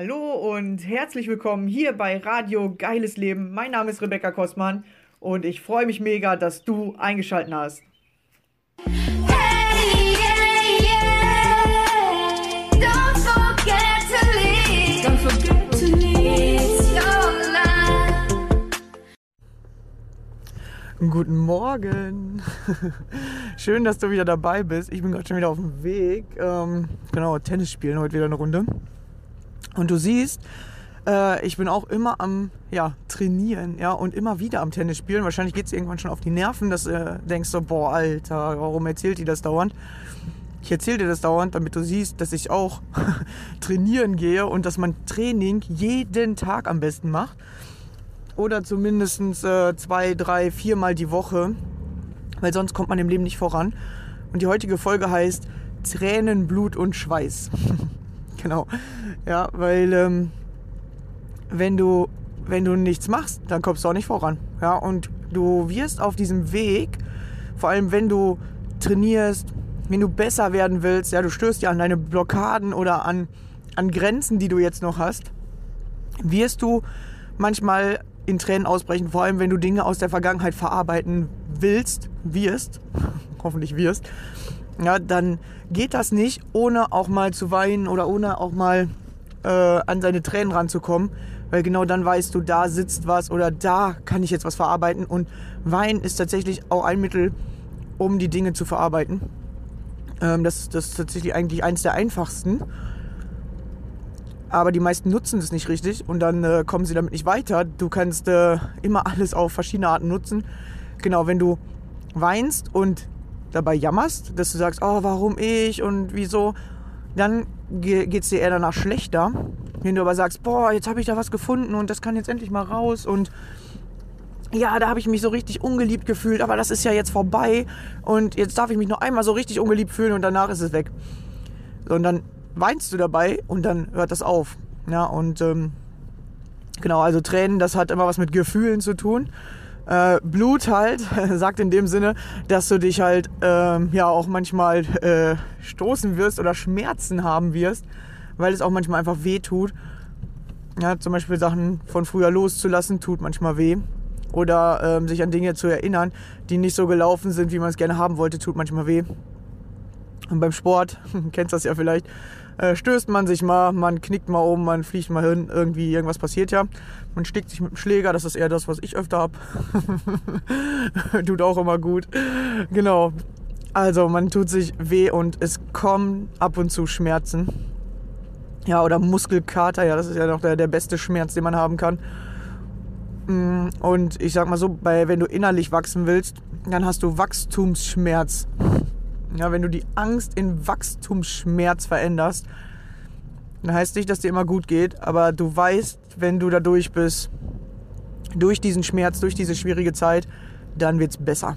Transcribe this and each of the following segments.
Hallo und herzlich willkommen hier bei Radio Geiles Leben. Mein Name ist Rebecca Kostmann und ich freue mich mega, dass du eingeschaltet hast. Hey, yeah, yeah. Don't forget to leave. Don't forget to leave. It's your life. Guten Morgen. Schön, dass du wieder dabei bist. Ich bin gerade schon wieder auf dem Weg. Ähm, genau, Tennis spielen heute wieder eine Runde. Und du siehst, äh, ich bin auch immer am ja, Trainieren ja, und immer wieder am Tennis spielen. Wahrscheinlich geht es irgendwann schon auf die Nerven, dass du äh, denkst so, boah, Alter, warum erzählt die das dauernd? Ich erzähle dir das dauernd, damit du siehst, dass ich auch trainieren gehe und dass man Training jeden Tag am besten macht. Oder zumindest äh, zwei, drei, viermal die Woche, weil sonst kommt man im Leben nicht voran. Und die heutige Folge heißt Tränen, Blut und Schweiß. genau. Ja, weil ähm, wenn du wenn du nichts machst, dann kommst du auch nicht voran. Ja, und du wirst auf diesem Weg, vor allem wenn du trainierst, wenn du besser werden willst, ja, du stößt ja an deine Blockaden oder an, an Grenzen, die du jetzt noch hast, wirst du manchmal in Tränen ausbrechen, vor allem wenn du Dinge aus der Vergangenheit verarbeiten willst, wirst, hoffentlich wirst, ja, dann geht das nicht, ohne auch mal zu weinen oder ohne auch mal äh, an seine Tränen ranzukommen, weil genau dann weißt du, da sitzt was oder da kann ich jetzt was verarbeiten und Wein ist tatsächlich auch ein Mittel, um die Dinge zu verarbeiten. Ähm, das, das ist tatsächlich eigentlich eins der einfachsten. Aber die meisten nutzen es nicht richtig und dann äh, kommen sie damit nicht weiter. Du kannst äh, immer alles auf verschiedene Arten nutzen. Genau, wenn du weinst und dabei jammerst, dass du sagst, oh, warum ich und wieso, dann geht es dir eher danach schlechter. Wenn du aber sagst, boah, jetzt habe ich da was gefunden und das kann jetzt endlich mal raus und ja, da habe ich mich so richtig ungeliebt gefühlt, aber das ist ja jetzt vorbei und jetzt darf ich mich noch einmal so richtig ungeliebt fühlen und danach ist es weg. Und dann weinst du dabei und dann hört das auf. Ja, und ähm, genau, also Tränen, das hat immer was mit Gefühlen zu tun. Äh, Blut halt sagt in dem Sinne, dass du dich halt ähm, ja auch manchmal äh, stoßen wirst oder Schmerzen haben wirst, weil es auch manchmal einfach weh tut. Ja, zum Beispiel Sachen von früher loszulassen, tut manchmal weh. Oder ähm, sich an Dinge zu erinnern, die nicht so gelaufen sind, wie man es gerne haben wollte, tut manchmal weh. Und beim Sport, kennst das ja vielleicht, äh, stößt man sich mal, man knickt mal um, man fliegt mal hin, irgendwie irgendwas passiert ja. Man stickt sich mit dem Schläger, das ist eher das, was ich öfter hab. tut auch immer gut. Genau. Also man tut sich weh und es kommen ab und zu Schmerzen. Ja, oder Muskelkater, ja, das ist ja noch der, der beste Schmerz, den man haben kann. Mm, Und ich sag mal so, bei, wenn du innerlich wachsen willst, dann hast du Wachstumsschmerz. Ja, wenn du die Angst in Wachstumsschmerz veränderst, dann heißt nicht, dass dir immer gut geht, aber du weißt, wenn du da durch bist, durch diesen Schmerz, durch diese schwierige Zeit, dann wird's besser.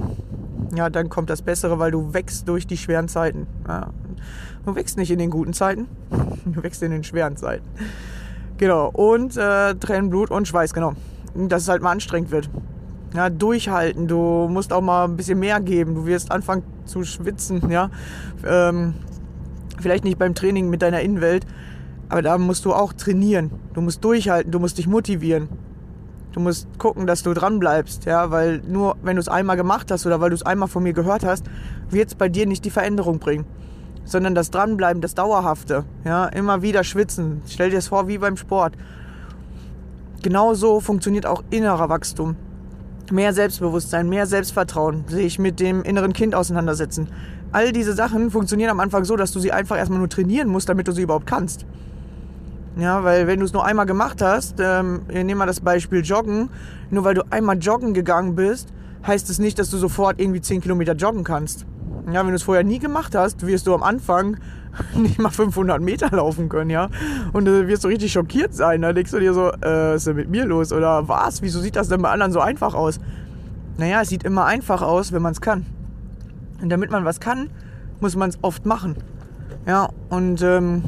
Ja, dann kommt das Bessere, weil du wächst durch die schweren Zeiten. Ja. Du wächst nicht in den guten Zeiten, du wächst in den schweren Zeiten. Genau, und äh, Tränen, Blut und Schweiß, genau. Dass es halt mal anstrengend wird. Ja, durchhalten, du musst auch mal ein bisschen mehr geben, du wirst anfangen zu schwitzen, ja. Ähm, vielleicht nicht beim Training mit deiner Innenwelt, aber da musst du auch trainieren. Du musst durchhalten, du musst dich motivieren. Du musst gucken, dass du dran bleibst, ja, weil nur wenn du es einmal gemacht hast oder weil du es einmal von mir gehört hast, wird es bei dir nicht die Veränderung bringen, sondern das Dranbleiben, das Dauerhafte, ja, immer wieder schwitzen. Stell dir das vor wie beim Sport. Genauso funktioniert auch innerer Wachstum. Mehr Selbstbewusstsein, mehr Selbstvertrauen, sich mit dem inneren Kind auseinandersetzen. All diese Sachen funktionieren am Anfang so, dass du sie einfach erstmal nur trainieren musst, damit du sie überhaupt kannst. Ja, weil wenn du es nur einmal gemacht hast, ähm, nehmen mal das Beispiel Joggen, nur weil du einmal joggen gegangen bist, heißt es nicht, dass du sofort irgendwie 10 Kilometer joggen kannst. Ja, wenn du es vorher nie gemacht hast, wirst du am Anfang nicht mal 500 Meter laufen können, ja. Und du wirst so richtig schockiert sein. Da denkst du dir so, äh, was ist denn mit mir los? Oder was? Wieso sieht das denn bei anderen so einfach aus? Naja, es sieht immer einfach aus, wenn man es kann. Und damit man was kann, muss man es oft machen. Ja, und ähm,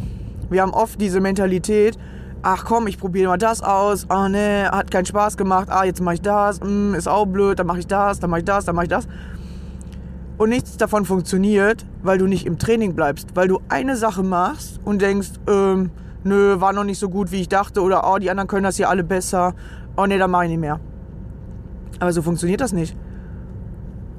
wir haben oft diese Mentalität, ach komm, ich probiere mal das aus, ah ne, hat keinen Spaß gemacht, ah jetzt mache ich das, mm, ist auch blöd, dann mache ich das, dann mache ich das, dann mache ich das. Und nichts davon funktioniert, weil du nicht im Training bleibst, weil du eine Sache machst und denkst, ähm, nö, war noch nicht so gut, wie ich dachte, oder oh, die anderen können das hier alle besser, oh nee, dann mach ich nicht mehr. Aber so funktioniert das nicht.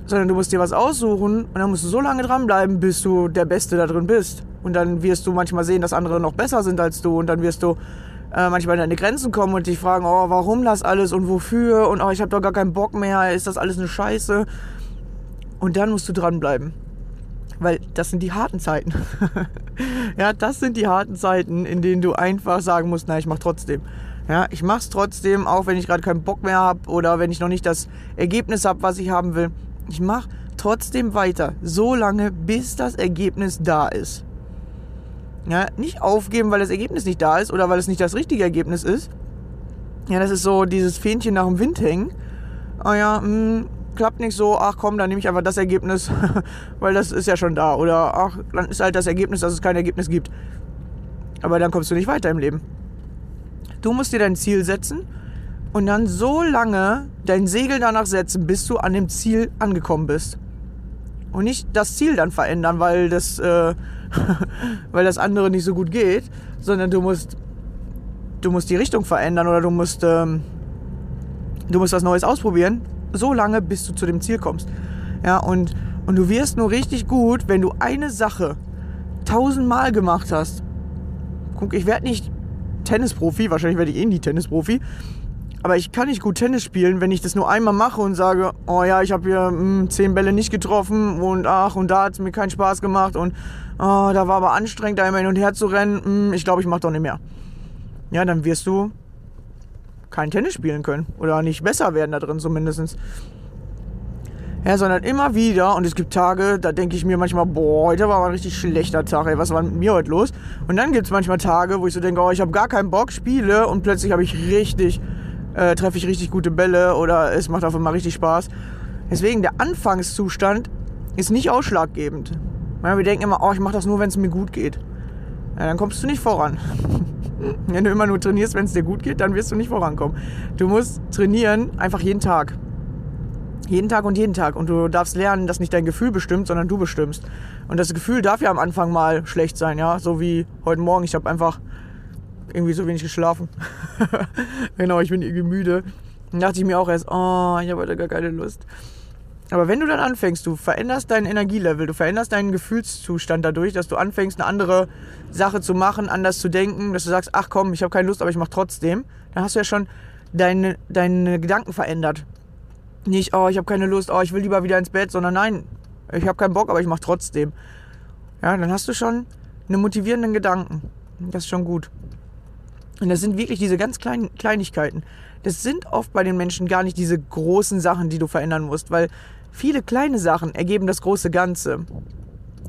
Sondern du musst dir was aussuchen und dann musst du so lange dranbleiben, bis du der Beste da drin bist. Und dann wirst du manchmal sehen, dass andere noch besser sind als du und dann wirst du äh, manchmal an deine Grenzen kommen und dich fragen, oh, warum das alles und wofür und oh, ich habe doch gar keinen Bock mehr, ist das alles eine Scheiße? Und dann musst du dranbleiben. Weil das sind die harten Zeiten. ja, das sind die harten Zeiten, in denen du einfach sagen musst, na, ich mach trotzdem. Ja, ich mach's trotzdem, auch wenn ich gerade keinen Bock mehr habe oder wenn ich noch nicht das Ergebnis habe, was ich haben will. Ich mach trotzdem weiter, so lange, bis das Ergebnis da ist. Ja, nicht aufgeben, weil das Ergebnis nicht da ist oder weil es nicht das richtige Ergebnis ist. Ja, das ist so dieses Fähnchen nach dem Wind hängen. Oh ja, mh, klappt nicht so, ach komm, dann nehme ich einfach das Ergebnis, weil das ist ja schon da. Oder ach, dann ist halt das Ergebnis, dass es kein Ergebnis gibt. Aber dann kommst du nicht weiter im Leben. Du musst dir dein Ziel setzen und dann so lange dein Segel danach setzen, bis du an dem Ziel angekommen bist. Und nicht das Ziel dann verändern, weil das, äh, weil das andere nicht so gut geht, sondern du musst, du musst die Richtung verändern oder du musst, ähm, du musst was Neues ausprobieren, so lange, bis du zu dem Ziel kommst. Ja, und, und du wirst nur richtig gut, wenn du eine Sache tausendmal gemacht hast. Guck, ich werde nicht Tennisprofi, wahrscheinlich werde ich eh nie Tennisprofi. Aber ich kann nicht gut Tennis spielen, wenn ich das nur einmal mache und sage, oh ja, ich habe hier mh, zehn Bälle nicht getroffen und ach, und da hat es mir keinen Spaß gemacht und oh, da war aber anstrengend, da immer hin und her zu rennen. Mh, ich glaube, ich mache doch nicht mehr. Ja, dann wirst du kein Tennis spielen können oder nicht besser werden da drin zumindest. Ja, sondern immer wieder, und es gibt Tage, da denke ich mir manchmal, boah, heute war mal ein richtig schlechter Tag, ey, was war mit mir heute los? Und dann gibt es manchmal Tage, wo ich so denke, oh, ich habe gar keinen Bock, spiele und plötzlich habe ich richtig, äh, treffe ich richtig gute Bälle oder es macht auf einmal richtig Spaß. Deswegen, der Anfangszustand ist nicht ausschlaggebend. Wir denken immer, oh, ich mache das nur, wenn es mir gut geht. Ja, dann kommst du nicht voran. Wenn du immer nur trainierst, wenn es dir gut geht, dann wirst du nicht vorankommen. Du musst trainieren einfach jeden Tag. Jeden Tag und jeden Tag. Und du darfst lernen, dass nicht dein Gefühl bestimmt, sondern du bestimmst. Und das Gefühl darf ja am Anfang mal schlecht sein, ja. So wie heute Morgen. Ich habe einfach irgendwie so wenig geschlafen. genau, ich bin irgendwie müde. Dann dachte ich mir auch erst, oh, ich habe heute gar keine Lust. Aber wenn du dann anfängst, du veränderst dein Energielevel, du veränderst deinen Gefühlszustand dadurch, dass du anfängst, eine andere Sache zu machen, anders zu denken, dass du sagst, ach komm, ich habe keine Lust, aber ich mache trotzdem, dann hast du ja schon deine, deine Gedanken verändert. Nicht, oh, ich habe keine Lust, oh, ich will lieber wieder ins Bett, sondern nein, ich habe keinen Bock, aber ich mache trotzdem. Ja, dann hast du schon eine motivierenden Gedanken. Das ist schon gut. Und das sind wirklich diese ganz kleinen Kleinigkeiten. Das sind oft bei den Menschen gar nicht diese großen Sachen, die du verändern musst, weil viele kleine Sachen ergeben das große Ganze.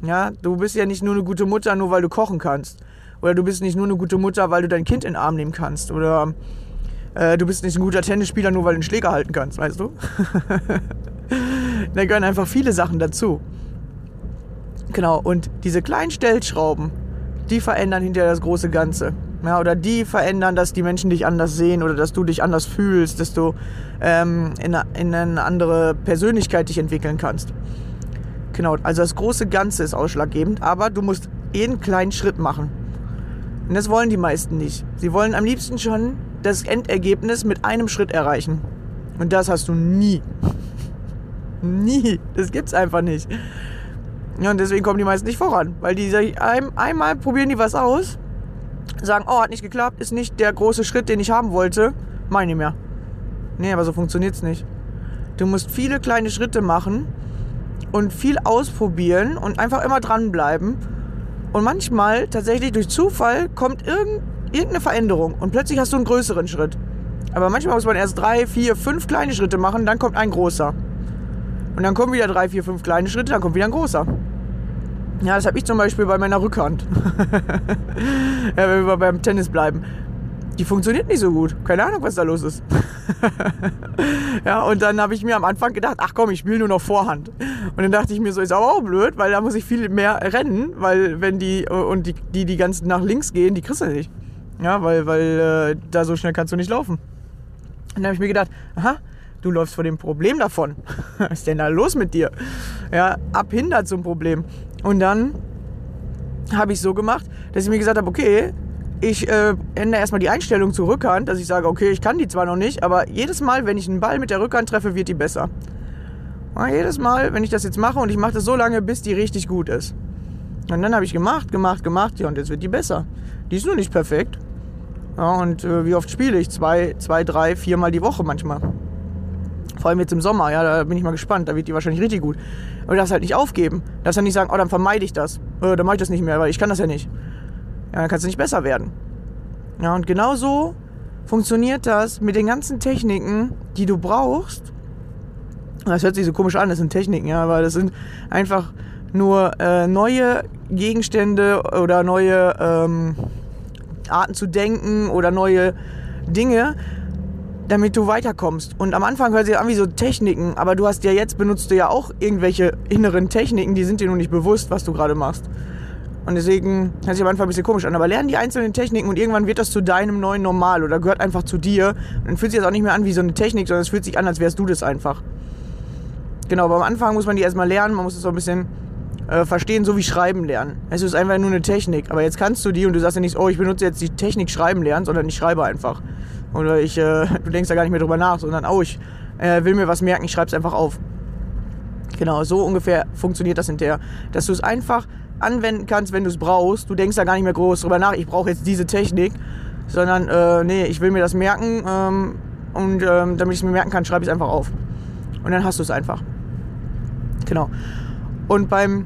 Ja, du bist ja nicht nur eine gute Mutter, nur weil du kochen kannst. Oder du bist nicht nur eine gute Mutter, weil du dein Kind in den Arm nehmen kannst. Oder äh, du bist nicht ein guter Tennisspieler, nur weil du einen Schläger halten kannst, weißt du? da gehören einfach viele Sachen dazu. Genau, und diese kleinen Stellschrauben, die verändern hinterher das große Ganze. Ja, oder die verändern, dass die Menschen dich anders sehen oder dass du dich anders fühlst, dass du ähm, in, in eine andere Persönlichkeit dich entwickeln kannst. Genau, also das große Ganze ist ausschlaggebend, aber du musst jeden kleinen Schritt machen. Und das wollen die meisten nicht. Sie wollen am liebsten schon das Endergebnis mit einem Schritt erreichen. Und das hast du nie. nie. Das gibt's einfach nicht. Ja, und deswegen kommen die meisten nicht voran. Weil die ein, einmal probieren die was aus, sagen, oh, hat nicht geklappt, ist nicht der große Schritt, den ich haben wollte, meine ich mehr. Nee, aber so funktioniert's nicht. Du musst viele kleine Schritte machen und viel ausprobieren und einfach immer dranbleiben. Und manchmal tatsächlich durch Zufall kommt irgend, irgendeine Veränderung und plötzlich hast du einen größeren Schritt. Aber manchmal muss man erst drei, vier, fünf kleine Schritte machen, dann kommt ein großer. Und dann kommen wieder drei, vier, fünf kleine Schritte, dann kommt wieder ein großer. Ja, das habe ich zum Beispiel bei meiner Rückhand. ja, wenn wir beim Tennis bleiben. Die funktioniert nicht so gut. Keine Ahnung, was da los ist. ja, und dann habe ich mir am Anfang gedacht, ach komm, ich spiele nur noch Vorhand. Und dann dachte ich mir so, ist aber auch blöd, weil da muss ich viel mehr rennen, weil wenn die und die, die, die ganz nach links gehen, die kriegst du nicht. Ja, weil, weil äh, da so schnell kannst du nicht laufen. Und dann habe ich mir gedacht, aha, du läufst vor dem Problem davon. Was ist denn da los mit dir? Ja, abhindert zum Problem. Und dann habe ich so gemacht, dass ich mir gesagt habe, okay, ich äh, ändere erstmal die Einstellung zur Rückhand, dass ich sage, okay, ich kann die zwar noch nicht, aber jedes Mal, wenn ich einen Ball mit der Rückhand treffe, wird die besser. Ja, jedes Mal, wenn ich das jetzt mache und ich mache das so lange, bis die richtig gut ist. Und dann habe ich gemacht, gemacht, gemacht, ja, und jetzt wird die besser. Die ist nur nicht perfekt. Ja, und äh, wie oft spiele ich? Zwei, zwei, drei, viermal die Woche manchmal. Vor allem jetzt im Sommer, ja, da bin ich mal gespannt, da wird die wahrscheinlich richtig gut. Aber du darfst halt nicht aufgeben. Du darfst ja nicht sagen, oh, dann vermeide ich das. Äh, dann mache ich das nicht mehr, weil ich kann das ja nicht. Ja, dann kannst du nicht besser werden. Ja, und genau so funktioniert das mit den ganzen Techniken, die du brauchst. Das hört sich so komisch an, das sind Techniken, ja, aber das sind einfach nur äh, neue Gegenstände oder neue ähm, Arten zu denken oder neue Dinge, damit du weiterkommst. Und am Anfang hört sich an wie so Techniken, aber du hast ja jetzt benutzt du ja auch irgendwelche inneren Techniken, die sind dir nur nicht bewusst, was du gerade machst. Und deswegen hört sich am Anfang ein bisschen komisch an. Aber lern die einzelnen Techniken und irgendwann wird das zu deinem neuen Normal oder gehört einfach zu dir. Und dann fühlt sich das auch nicht mehr an wie so eine Technik, sondern es fühlt sich an, als wärst du das einfach. Genau, aber am Anfang muss man die erstmal lernen, man muss es so ein bisschen äh, verstehen, so wie Schreiben lernen. Es ist einfach nur eine Technik. Aber jetzt kannst du die und du sagst ja nicht, oh, ich benutze jetzt die Technik Schreiben lernen, sondern ich schreibe einfach. Oder ich, äh, du denkst da gar nicht mehr drüber nach, sondern, oh, ich äh, will mir was merken, ich schreibe es einfach auf. Genau, so ungefähr funktioniert das hinterher. Dass du es einfach anwenden kannst, wenn du es brauchst. Du denkst da gar nicht mehr groß drüber nach, ich brauche jetzt diese Technik, sondern äh, nee, ich will mir das merken ähm, und ähm, damit ich es mir merken kann, schreibe ich es einfach auf. Und dann hast du es einfach. Genau. Und beim,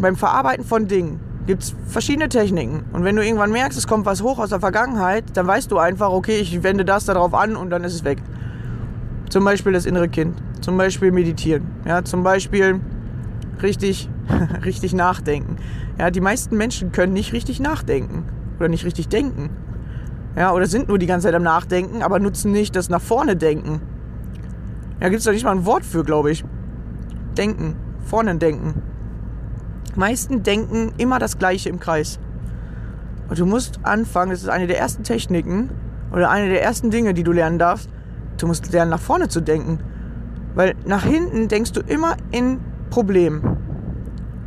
beim Verarbeiten von Dingen gibt es verschiedene Techniken. Und wenn du irgendwann merkst, es kommt was hoch aus der Vergangenheit, dann weißt du einfach, okay, ich wende das darauf an und dann ist es weg. Zum Beispiel das innere Kind. Zum Beispiel meditieren. Ja, zum Beispiel richtig, richtig nachdenken. Ja, die meisten Menschen können nicht richtig nachdenken oder nicht richtig denken. Ja, oder sind nur die ganze Zeit am Nachdenken, aber nutzen nicht das nach vorne denken. Ja, gibt es da nicht mal ein Wort für, glaube ich. Denken, vorne denken. Meisten denken immer das Gleiche im Kreis. Und du musst anfangen, das ist eine der ersten Techniken oder eine der ersten Dinge, die du lernen darfst. Du musst lernen, nach vorne zu denken. Weil nach hinten denkst du immer in Problemen.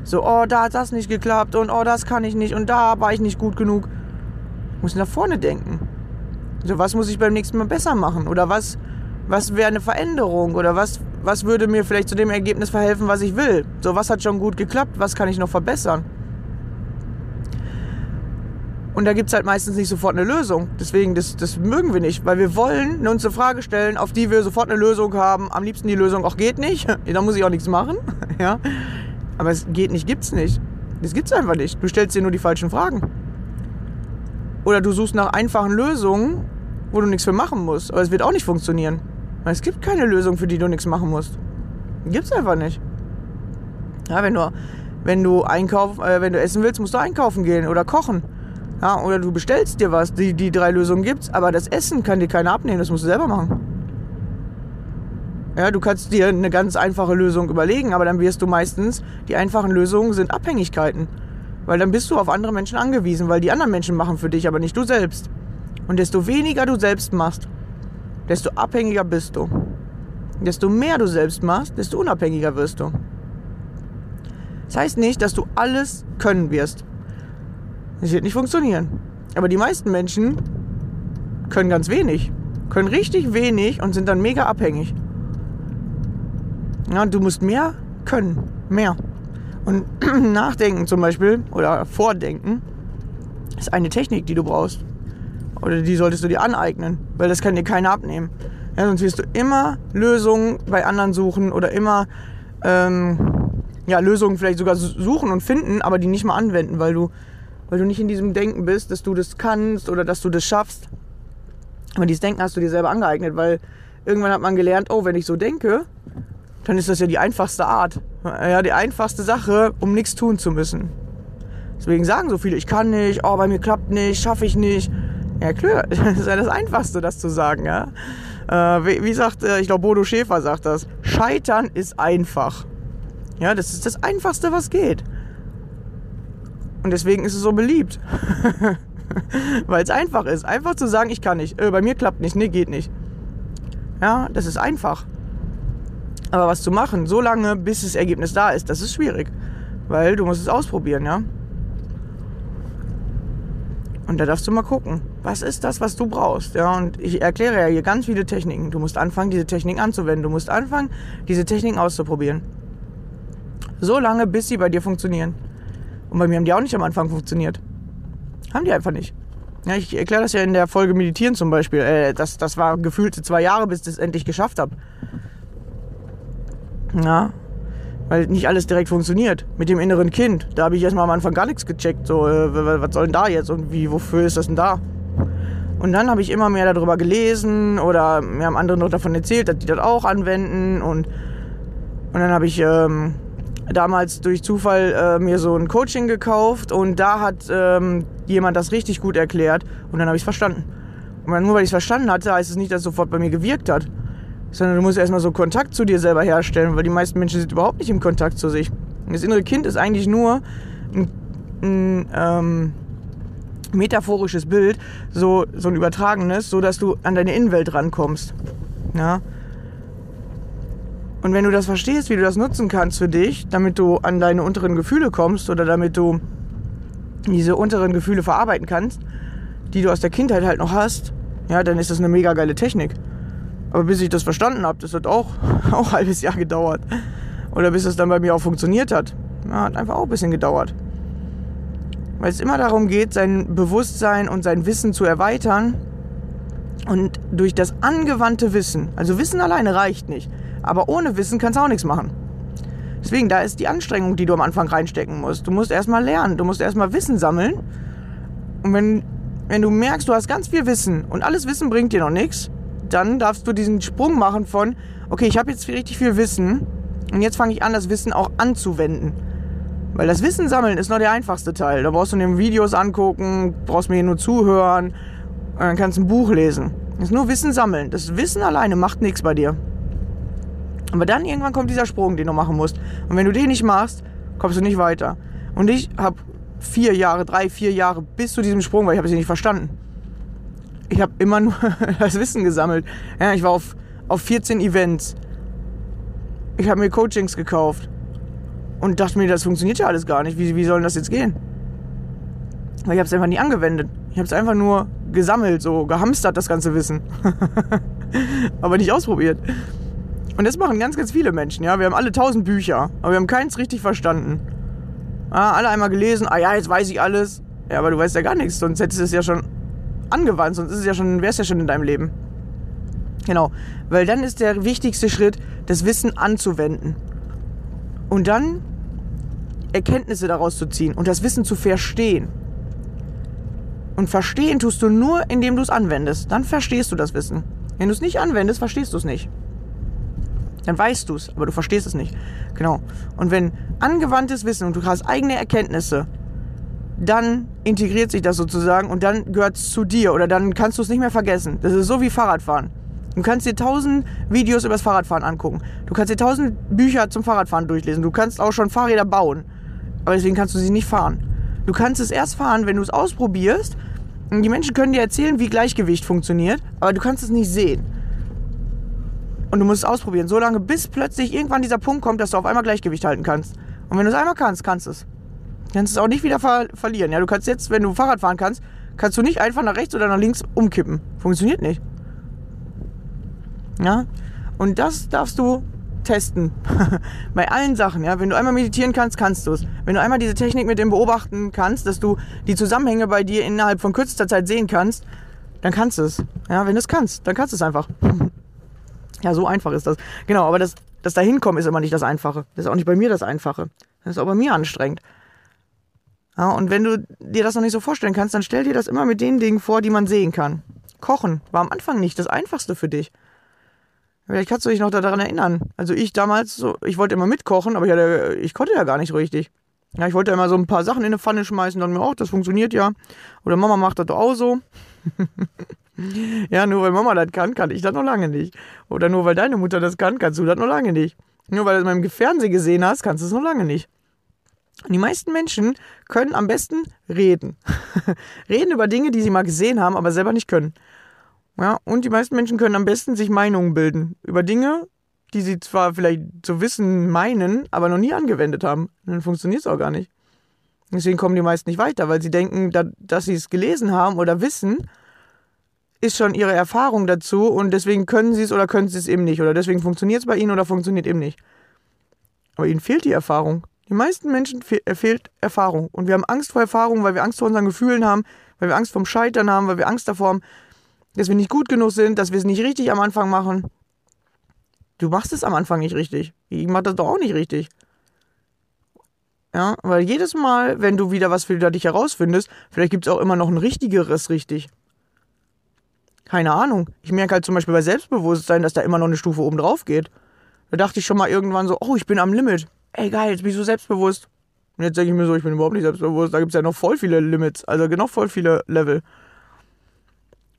So, oh, da hat das nicht geklappt und oh, das kann ich nicht und da war ich nicht gut genug. Du musst nach vorne denken. So, was muss ich beim nächsten Mal besser machen? Oder was, was wäre eine Veränderung? Oder was, was würde mir vielleicht zu dem Ergebnis verhelfen, was ich will? So, was hat schon gut geklappt? Was kann ich noch verbessern? Und da gibt es halt meistens nicht sofort eine Lösung. Deswegen, das, das mögen wir nicht, weil wir wollen uns eine Frage stellen, auf die wir sofort eine Lösung haben. Am liebsten die Lösung auch geht nicht. da muss ich auch nichts machen. ja. Aber es geht nicht, gibt's nicht. Das gibt's einfach nicht. Du stellst dir nur die falschen Fragen. Oder du suchst nach einfachen Lösungen, wo du nichts für machen musst. Aber es wird auch nicht funktionieren. Es gibt keine Lösung, für die du nichts machen musst. Gibt's einfach nicht. Ja, wenn du, wenn du einkauf, äh, wenn du essen willst, musst du einkaufen gehen oder kochen. Ja, oder du bestellst dir was. Die, die drei Lösungen gibt's, aber das Essen kann dir keiner abnehmen, das musst du selber machen. Ja, du kannst dir eine ganz einfache Lösung überlegen, aber dann wirst du meistens, die einfachen Lösungen sind Abhängigkeiten. Weil dann bist du auf andere Menschen angewiesen, weil die anderen Menschen machen für dich, aber nicht du selbst. Und desto weniger du selbst machst, desto abhängiger bist du. Desto mehr du selbst machst, desto unabhängiger wirst du. Das heißt nicht, dass du alles können wirst. Das wird nicht funktionieren. Aber die meisten Menschen können ganz wenig. Können richtig wenig und sind dann mega abhängig. Ja, du musst mehr können. Mehr. Und nachdenken zum Beispiel oder vordenken ist eine Technik, die du brauchst. Oder die solltest du dir aneignen, weil das kann dir keiner abnehmen. Ja, sonst wirst du immer Lösungen bei anderen suchen oder immer ähm, ja, Lösungen vielleicht sogar suchen und finden, aber die nicht mal anwenden, weil du weil du nicht in diesem Denken bist, dass du das kannst oder dass du das schaffst. Aber dieses Denken hast du dir selber angeeignet, weil irgendwann hat man gelernt, oh, wenn ich so denke, dann ist das ja die einfachste Art. Ja, die einfachste Sache, um nichts tun zu müssen. Deswegen sagen so viele, ich kann nicht, oh, bei mir klappt nicht, schaffe ich nicht. Ja, klar, das ist ja das Einfachste, das zu sagen, ja. Äh, wie, wie, sagt, äh, ich glaube, Bodo Schäfer sagt das, Scheitern ist einfach. Ja, das ist das Einfachste, was geht. Und deswegen ist es so beliebt. Weil es einfach ist. Einfach zu sagen, ich kann nicht. Äh, bei mir klappt nicht. Nee, geht nicht. Ja, das ist einfach. Aber was zu machen, so lange, bis das Ergebnis da ist, das ist schwierig. Weil du musst es ausprobieren, ja. Und da darfst du mal gucken, was ist das, was du brauchst. Ja, und ich erkläre ja hier ganz viele Techniken. Du musst anfangen, diese Techniken anzuwenden. Du musst anfangen, diese Techniken auszuprobieren. So lange, bis sie bei dir funktionieren. Und bei mir haben die auch nicht am Anfang funktioniert. Haben die einfach nicht. Ja, ich erkläre das ja in der Folge Meditieren zum Beispiel. Äh, das, das war gefühlte zwei Jahre, bis ich das endlich geschafft habe. Ja, weil nicht alles direkt funktioniert. Mit dem inneren Kind, da habe ich erstmal am Anfang gar nichts gecheckt. So, äh, was soll denn da jetzt und wie, wofür ist das denn da? Und dann habe ich immer mehr darüber gelesen oder mir haben andere noch davon erzählt, dass die das auch anwenden. Und, und dann habe ich ähm, damals durch Zufall äh, mir so ein Coaching gekauft und da hat ähm, jemand das richtig gut erklärt und dann habe ich es verstanden. Und nur weil ich es verstanden hatte, heißt es nicht, dass es sofort bei mir gewirkt hat sondern du musst erstmal so Kontakt zu dir selber herstellen, weil die meisten Menschen sind überhaupt nicht im Kontakt zu sich. Das innere Kind ist eigentlich nur ein, ein ähm, metaphorisches Bild, so, so ein übertragenes, so dass du an deine Innenwelt rankommst. Ja? Und wenn du das verstehst, wie du das nutzen kannst für dich, damit du an deine unteren Gefühle kommst oder damit du diese unteren Gefühle verarbeiten kannst, die du aus der Kindheit halt noch hast, ja, dann ist das eine mega geile Technik. Aber bis ich das verstanden habe, das hat auch, auch ein halbes Jahr gedauert. Oder bis es dann bei mir auch funktioniert hat. Ja, hat einfach auch ein bisschen gedauert. Weil es immer darum geht, sein Bewusstsein und sein Wissen zu erweitern. Und durch das angewandte Wissen, also Wissen alleine reicht nicht, aber ohne Wissen kannst du auch nichts machen. Deswegen, da ist die Anstrengung, die du am Anfang reinstecken musst. Du musst erstmal lernen, du musst erstmal Wissen sammeln. Und wenn, wenn du merkst, du hast ganz viel Wissen und alles Wissen bringt dir noch nichts, dann darfst du diesen Sprung machen von, okay, ich habe jetzt richtig viel Wissen und jetzt fange ich an, das Wissen auch anzuwenden. Weil das Wissen sammeln ist nur der einfachste Teil. Da brauchst du dir Videos angucken, brauchst mir nur zuhören und dann kannst du ein Buch lesen. Das ist nur Wissen sammeln. Das Wissen alleine macht nichts bei dir. Aber dann irgendwann kommt dieser Sprung, den du machen musst. Und wenn du den nicht machst, kommst du nicht weiter. Und ich habe vier Jahre, drei, vier Jahre bis zu diesem Sprung, weil ich habe es nicht verstanden ich habe immer nur das Wissen gesammelt. Ja, ich war auf, auf 14 Events. Ich habe mir Coachings gekauft und dachte mir, das funktioniert ja alles gar nicht. Wie, wie soll das jetzt gehen? Weil ich habe es einfach nie angewendet. Ich habe es einfach nur gesammelt, so gehamstert, das ganze Wissen. aber nicht ausprobiert. Und das machen ganz, ganz viele Menschen. Ja, wir haben alle tausend Bücher, aber wir haben keins richtig verstanden. Ja, alle einmal gelesen. Ah ja, jetzt weiß ich alles. Ja, aber du weißt ja gar nichts, sonst hättest du es ja schon angewandt, sonst ist es ja schon, wäre es ja schon in deinem Leben. Genau, weil dann ist der wichtigste Schritt, das Wissen anzuwenden. Und dann Erkenntnisse daraus zu ziehen und das Wissen zu verstehen. Und verstehen tust du nur, indem du es anwendest. Dann verstehst du das Wissen. Wenn du es nicht anwendest, verstehst du es nicht. Dann weißt du es, aber du verstehst es nicht. Genau. Und wenn angewandtes Wissen und du hast eigene Erkenntnisse dann integriert sich das sozusagen und dann gehört es zu dir oder dann kannst du es nicht mehr vergessen. Das ist so wie Fahrradfahren. Du kannst dir tausend Videos über das Fahrradfahren angucken. Du kannst dir tausend Bücher zum Fahrradfahren durchlesen. Du kannst auch schon Fahrräder bauen. Aber deswegen kannst du sie nicht fahren. Du kannst es erst fahren, wenn du es ausprobierst. Und die Menschen können dir erzählen, wie Gleichgewicht funktioniert, aber du kannst es nicht sehen. Und du musst es ausprobieren, so lange, bis plötzlich irgendwann dieser Punkt kommt, dass du auf einmal Gleichgewicht halten kannst. Und wenn du es einmal kannst, kannst du es kannst es auch nicht wieder ver verlieren. Ja, du kannst jetzt, wenn du Fahrrad fahren kannst, kannst du nicht einfach nach rechts oder nach links umkippen. Funktioniert nicht. Ja, und das darfst du testen. Bei allen Sachen, ja. Wenn du einmal meditieren kannst, kannst du es. Wenn du einmal diese Technik mit dem beobachten kannst, dass du die Zusammenhänge bei dir innerhalb von kürzester Zeit sehen kannst, dann kannst du es. Ja, wenn du es kannst, dann kannst du es einfach. ja, so einfach ist das. Genau, aber das, das Dahinkommen ist immer nicht das Einfache. Das ist auch nicht bei mir das Einfache. Das ist auch bei mir anstrengend. Ja, und wenn du dir das noch nicht so vorstellen kannst, dann stell dir das immer mit den Dingen vor, die man sehen kann. Kochen war am Anfang nicht das Einfachste für dich. Vielleicht kannst du dich noch daran erinnern. Also ich damals, so, ich wollte immer mitkochen, aber ich, hatte, ich konnte ja gar nicht richtig. Ja, ich wollte immer so ein paar Sachen in eine Pfanne schmeißen, dann mir auch, das funktioniert ja. Oder Mama macht das doch auch so. ja, nur weil Mama das kann, kann ich das noch lange nicht. Oder nur weil deine Mutter das kann, kannst du das noch lange nicht. Nur weil du es in meinem Fernsehen gesehen hast, kannst du es noch lange nicht. Und die meisten Menschen können am besten reden. reden über Dinge, die sie mal gesehen haben, aber selber nicht können. Ja, und die meisten Menschen können am besten sich Meinungen bilden über Dinge, die sie zwar vielleicht zu wissen meinen, aber noch nie angewendet haben. Dann funktioniert es auch gar nicht. Deswegen kommen die meisten nicht weiter, weil sie denken, da, dass sie es gelesen haben oder wissen, ist schon ihre Erfahrung dazu und deswegen können sie es oder können sie es eben nicht. Oder deswegen funktioniert es bei ihnen oder funktioniert eben nicht. Aber ihnen fehlt die Erfahrung. Die meisten Menschen fe äh, fehlt Erfahrung. Und wir haben Angst vor Erfahrung, weil wir Angst vor unseren Gefühlen haben, weil wir Angst vorm Scheitern haben, weil wir Angst davor haben, dass wir nicht gut genug sind, dass wir es nicht richtig am Anfang machen. Du machst es am Anfang nicht richtig. Ich mach das doch auch nicht richtig. Ja, weil jedes Mal, wenn du wieder was für dich herausfindest, vielleicht gibt es auch immer noch ein richtigeres richtig. Keine Ahnung. Ich merke halt zum Beispiel bei Selbstbewusstsein, dass da immer noch eine Stufe oben drauf geht. Da dachte ich schon mal irgendwann so, oh, ich bin am Limit. Ey, geil, jetzt bin ich so selbstbewusst. Und jetzt denke ich mir so, ich bin überhaupt nicht selbstbewusst. Da gibt es ja noch voll viele Limits. Also noch voll viele Level.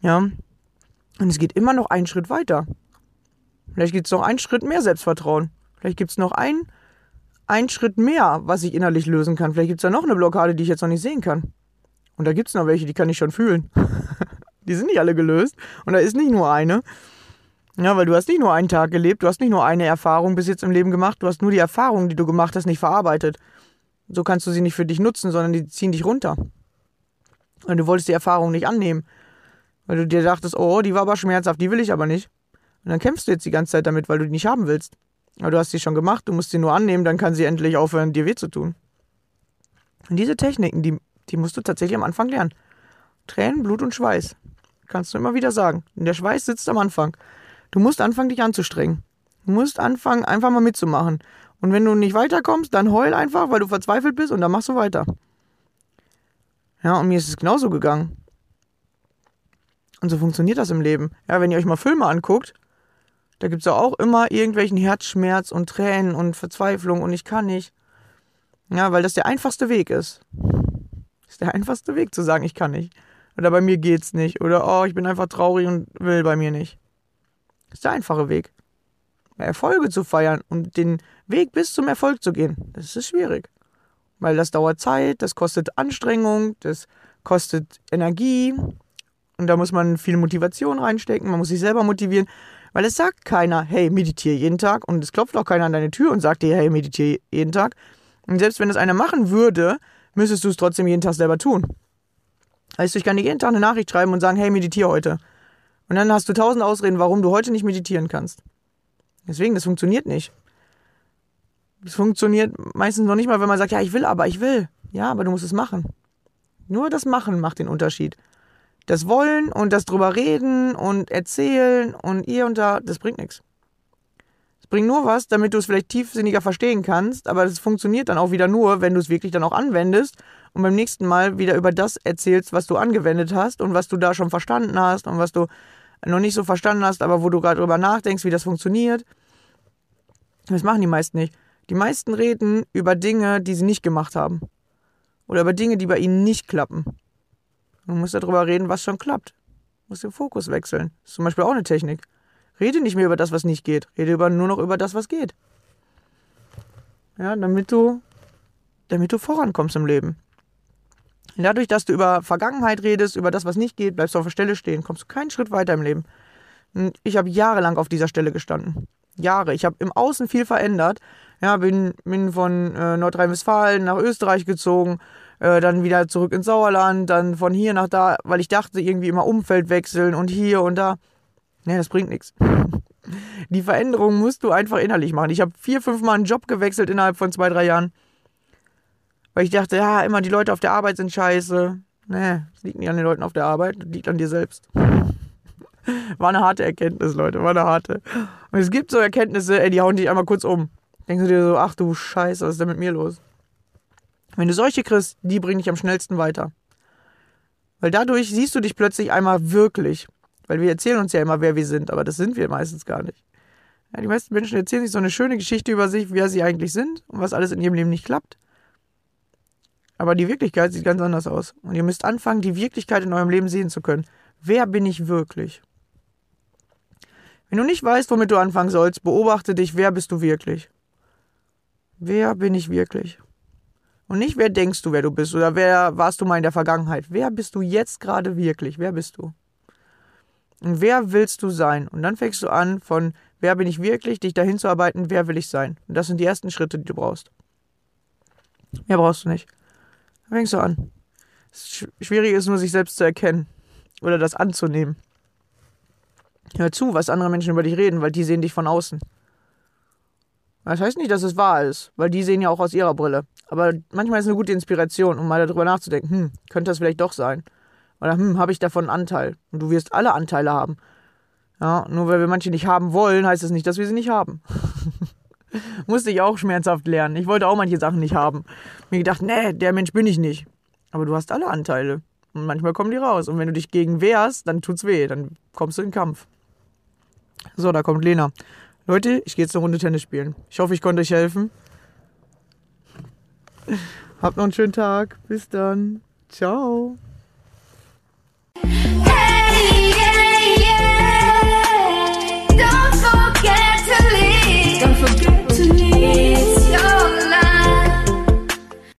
Ja. Und es geht immer noch einen Schritt weiter. Vielleicht gibt es noch einen Schritt mehr Selbstvertrauen. Vielleicht gibt es noch einen, einen Schritt mehr, was ich innerlich lösen kann. Vielleicht gibt es da noch eine Blockade, die ich jetzt noch nicht sehen kann. Und da gibt es noch welche, die kann ich schon fühlen. die sind nicht alle gelöst. Und da ist nicht nur eine. Ja, weil du hast nicht nur einen Tag gelebt, du hast nicht nur eine Erfahrung bis jetzt im Leben gemacht, du hast nur die Erfahrung, die du gemacht hast, nicht verarbeitet. So kannst du sie nicht für dich nutzen, sondern die ziehen dich runter. Und du wolltest die Erfahrung nicht annehmen. Weil du dir dachtest, oh, die war aber schmerzhaft, die will ich aber nicht. Und dann kämpfst du jetzt die ganze Zeit damit, weil du die nicht haben willst. Aber du hast sie schon gemacht, du musst sie nur annehmen, dann kann sie endlich aufhören, dir weh zu tun. Und diese Techniken, die, die musst du tatsächlich am Anfang lernen. Tränen, Blut und Schweiß. Kannst du immer wieder sagen. Und der Schweiß sitzt am Anfang. Du musst anfangen, dich anzustrengen. Du musst anfangen, einfach mal mitzumachen. Und wenn du nicht weiterkommst, dann heul einfach, weil du verzweifelt bist und dann machst du weiter. Ja, und mir ist es genauso gegangen. Und so funktioniert das im Leben. Ja, wenn ihr euch mal Filme anguckt, da gibt es ja auch immer irgendwelchen Herzschmerz und Tränen und Verzweiflung und ich kann nicht. Ja, weil das der einfachste Weg ist. Das ist der einfachste Weg zu sagen, ich kann nicht. Oder bei mir geht's nicht. Oder oh, ich bin einfach traurig und will bei mir nicht. Das ist der einfache Weg. Erfolge zu feiern und den Weg bis zum Erfolg zu gehen, das ist schwierig. Weil das dauert Zeit, das kostet Anstrengung, das kostet Energie. Und da muss man viel Motivation reinstecken, man muss sich selber motivieren. Weil es sagt keiner, hey, meditiere jeden Tag. Und es klopft auch keiner an deine Tür und sagt dir, hey, meditiere jeden Tag. Und selbst wenn es einer machen würde, müsstest du es trotzdem jeden Tag selber tun. Heißt, ich kann dir jeden Tag eine Nachricht schreiben und sagen, hey, meditiere heute. Und dann hast du tausend Ausreden, warum du heute nicht meditieren kannst. Deswegen, das funktioniert nicht. Das funktioniert meistens noch nicht mal, wenn man sagt, ja, ich will aber, ich will. Ja, aber du musst es machen. Nur das Machen macht den Unterschied das Wollen und das drüber reden und erzählen und ihr und da, das bringt nichts. Es bringt nur was, damit du es vielleicht tiefsinniger verstehen kannst, aber das funktioniert dann auch wieder nur, wenn du es wirklich dann auch anwendest und beim nächsten Mal wieder über das erzählst, was du angewendet hast und was du da schon verstanden hast und was du noch nicht so verstanden hast, aber wo du gerade drüber nachdenkst, wie das funktioniert. Das machen die meisten nicht. Die meisten reden über Dinge, die sie nicht gemacht haben. Oder über Dinge, die bei ihnen nicht klappen. Du musst darüber reden, was schon klappt. Du musst den Fokus wechseln. Das ist zum Beispiel auch eine Technik. Rede nicht mehr über das, was nicht geht. Rede über, nur noch über das, was geht. Ja, damit du, damit du vorankommst im Leben. Dadurch, dass du über Vergangenheit redest, über das, was nicht geht, bleibst du auf der Stelle stehen, kommst du keinen Schritt weiter im Leben. Und ich habe jahrelang auf dieser Stelle gestanden. Jahre. Ich habe im Außen viel verändert. Ja, bin, bin von äh, Nordrhein-Westfalen nach Österreich gezogen, äh, dann wieder zurück ins Sauerland, dann von hier nach da, weil ich dachte, irgendwie immer Umfeld wechseln und hier und da. Nee, das bringt nichts. Die Veränderung musst du einfach innerlich machen. Ich habe vier, fünf Mal einen Job gewechselt innerhalb von zwei, drei Jahren. Weil ich dachte, ja, immer die Leute auf der Arbeit sind scheiße. Nee, es liegt nicht an den Leuten auf der Arbeit, es liegt an dir selbst. War eine harte Erkenntnis, Leute, war eine harte. Und es gibt so Erkenntnisse, ey, die hauen dich einmal kurz um. Denkst du dir so, ach du Scheiße, was ist denn mit mir los? Wenn du solche kriegst, die bringen dich am schnellsten weiter. Weil dadurch siehst du dich plötzlich einmal wirklich. Weil wir erzählen uns ja immer, wer wir sind, aber das sind wir meistens gar nicht. Ja, die meisten Menschen erzählen sich so eine schöne Geschichte über sich, wer sie eigentlich sind und was alles in ihrem Leben nicht klappt. Aber die Wirklichkeit sieht ganz anders aus. Und ihr müsst anfangen, die Wirklichkeit in eurem Leben sehen zu können. Wer bin ich wirklich? Wenn du nicht weißt, womit du anfangen sollst, beobachte dich, wer bist du wirklich? Wer bin ich wirklich? Und nicht, wer denkst du, wer du bist oder wer warst du mal in der Vergangenheit. Wer bist du jetzt gerade wirklich? Wer bist du? Und wer willst du sein? Und dann fängst du an von, wer bin ich wirklich, dich dahin zu arbeiten, wer will ich sein? Und das sind die ersten Schritte, die du brauchst. Mehr brauchst du nicht. Dann fängst du an. Schwierig ist nur, sich selbst zu erkennen oder das anzunehmen. Hör zu, was andere Menschen über dich reden, weil die sehen dich von außen. Das heißt nicht, dass es wahr ist, weil die sehen ja auch aus ihrer Brille. Aber manchmal ist es eine gute Inspiration, um mal darüber nachzudenken, hm, könnte das vielleicht doch sein? Oder hm, habe ich davon einen Anteil? Und du wirst alle Anteile haben. Ja, nur weil wir manche nicht haben wollen, heißt das nicht, dass wir sie nicht haben. Musste ich auch schmerzhaft lernen. Ich wollte auch manche Sachen nicht haben. Mir gedacht, nee, der Mensch bin ich nicht. Aber du hast alle Anteile. Und manchmal kommen die raus. Und wenn du dich gegen wehrst, dann tut's weh. Dann kommst du in den Kampf. So, da kommt Lena. Leute, ich gehe jetzt eine Runde Tennis spielen. Ich hoffe, ich konnte euch helfen. Habt noch einen schönen Tag. Bis dann. Ciao.